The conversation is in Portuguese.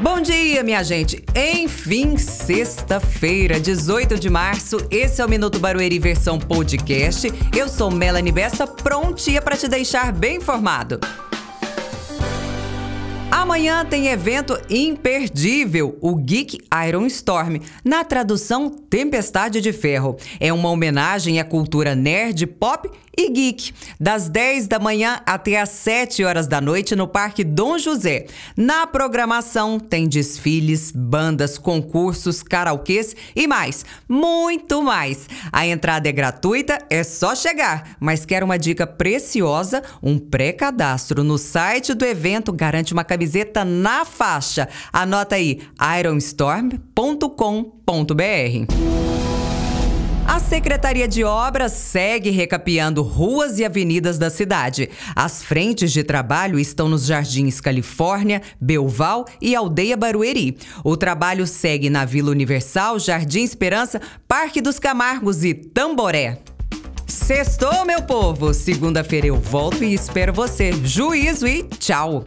Bom dia, minha gente. Enfim, sexta-feira, 18 de março. Esse é o Minuto Barueri versão podcast. Eu sou Melanie Bessa, prontinha para te deixar bem informado. Amanhã tem evento imperdível, o Geek Iron Storm, na tradução Tempestade de Ferro. É uma homenagem à cultura nerd, pop e geek, das 10 da manhã até as 7 horas da noite no Parque Dom José. Na programação tem desfiles, bandas, concursos, karaokês e mais, muito mais. A entrada é gratuita, é só chegar, mas quer uma dica preciosa? Um pré-cadastro no site do evento garante uma camiseta na faixa. Anota aí ironstorm.com.br. A Secretaria de Obras segue recapeando ruas e avenidas da cidade. As frentes de trabalho estão nos Jardins Califórnia, Belval e Aldeia Barueri. O trabalho segue na Vila Universal, Jardim Esperança, Parque dos Camargos e Tamboré. Sextou, meu povo! Segunda-feira eu volto e espero você. Juízo e tchau!